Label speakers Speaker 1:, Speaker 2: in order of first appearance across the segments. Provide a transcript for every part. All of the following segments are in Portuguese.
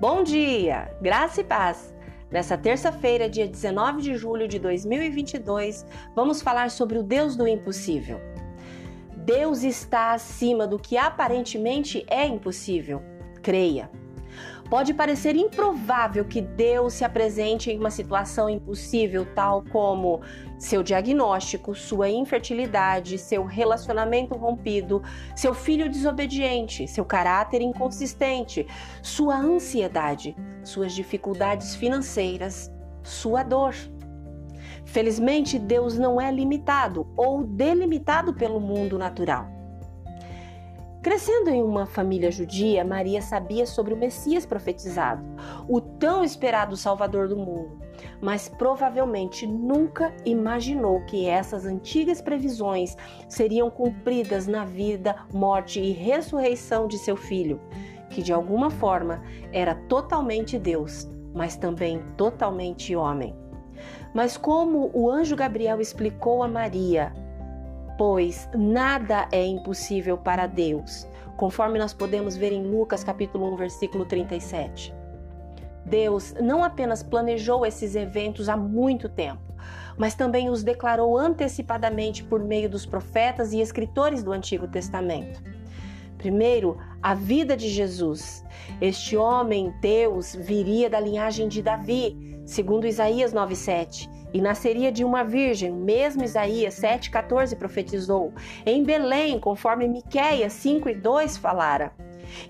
Speaker 1: Bom dia, graça e paz. Nessa terça-feira, dia 19 de julho de 2022, vamos falar sobre o Deus do impossível. Deus está acima do que aparentemente é impossível. Creia. Pode parecer improvável que Deus se apresente em uma situação impossível, tal como seu diagnóstico, sua infertilidade, seu relacionamento rompido, seu filho desobediente, seu caráter inconsistente, sua ansiedade, suas dificuldades financeiras, sua dor. Felizmente, Deus não é limitado ou delimitado pelo mundo natural. Crescendo em uma família judia, Maria sabia sobre o Messias profetizado, o tão esperado Salvador do mundo, mas provavelmente nunca imaginou que essas antigas previsões seriam cumpridas na vida, morte e ressurreição de seu filho, que de alguma forma era totalmente Deus, mas também totalmente homem. Mas como o anjo Gabriel explicou a Maria, pois nada é impossível para Deus, conforme nós podemos ver em Lucas capítulo 1, versículo 37. Deus não apenas planejou esses eventos há muito tempo, mas também os declarou antecipadamente por meio dos profetas e escritores do Antigo Testamento. Primeiro, a vida de Jesus. Este homem, Deus, viria da linhagem de Davi, segundo Isaías 9:7, e nasceria de uma virgem, mesmo Isaías 7,14 profetizou, em Belém, conforme Miqueias 5 e 2 falara.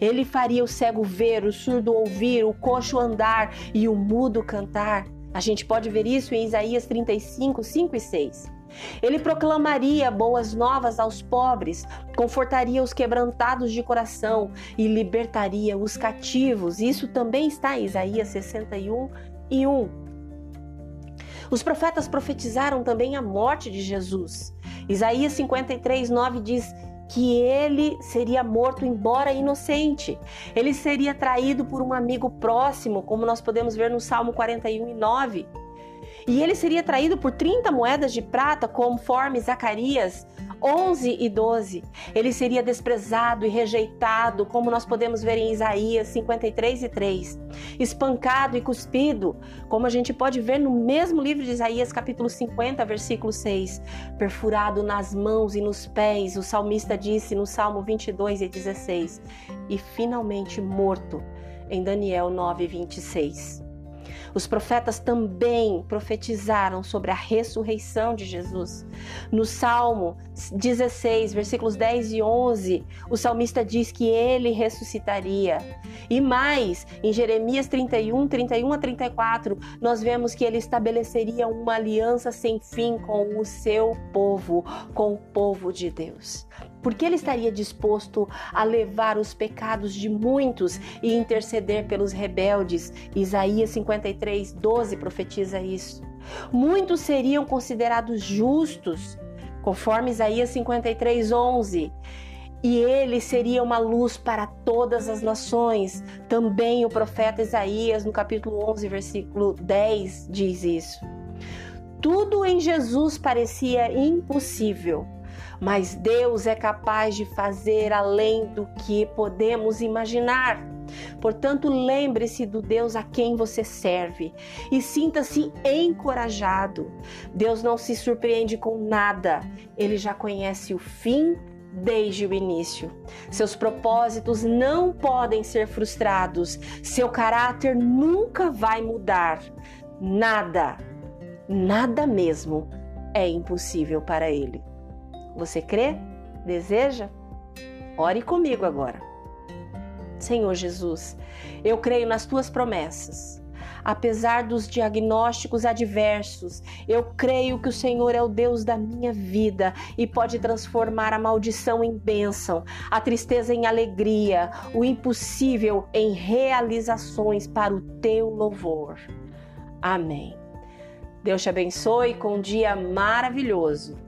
Speaker 1: Ele faria o cego ver, o surdo ouvir, o coxo andar e o mudo cantar. A gente pode ver isso em Isaías 35, 5 e 6. Ele proclamaria boas novas aos pobres, confortaria os quebrantados de coração e libertaria os cativos. Isso também está em Isaías 61 e 1. Os profetas profetizaram também a morte de Jesus. Isaías 53, 9 diz que ele seria morto, embora inocente. Ele seria traído por um amigo próximo, como nós podemos ver no Salmo 41 e 9. E ele seria traído por 30 moedas de prata, conforme Zacarias 11 e 12. Ele seria desprezado e rejeitado, como nós podemos ver em Isaías 53 e 3. Espancado e cuspido, como a gente pode ver no mesmo livro de Isaías, capítulo 50, versículo 6. Perfurado nas mãos e nos pés, o salmista disse no Salmo 22 e 16. E finalmente morto, em Daniel 9, 26. Os profetas também profetizaram sobre a ressurreição de Jesus. No Salmo 16, versículos 10 e 11, o salmista diz que ele ressuscitaria. E mais, em Jeremias 31, 31 a 34, nós vemos que ele estabeleceria uma aliança sem fim com o seu povo, com o povo de Deus porque ele estaria disposto a levar os pecados de muitos e interceder pelos rebeldes. Isaías 53, 12 profetiza isso. Muitos seriam considerados justos, conforme Isaías 53, 11 e ele seria uma luz para todas as nações. Também o profeta Isaías, no capítulo 11, versículo 10, diz isso. Tudo em Jesus parecia impossível, mas Deus é capaz de fazer além do que podemos imaginar. Portanto, lembre-se do Deus a quem você serve e sinta-se encorajado. Deus não se surpreende com nada, ele já conhece o fim desde o início. Seus propósitos não podem ser frustrados, seu caráter nunca vai mudar. Nada, nada mesmo é impossível para ele. Você crê? Deseja? Ore comigo agora. Senhor Jesus, eu creio nas tuas promessas. Apesar dos diagnósticos adversos, eu creio que o Senhor é o Deus da minha vida e pode transformar a maldição em bênção, a tristeza em alegria, o impossível em realizações para o teu louvor. Amém. Deus te abençoe com um dia maravilhoso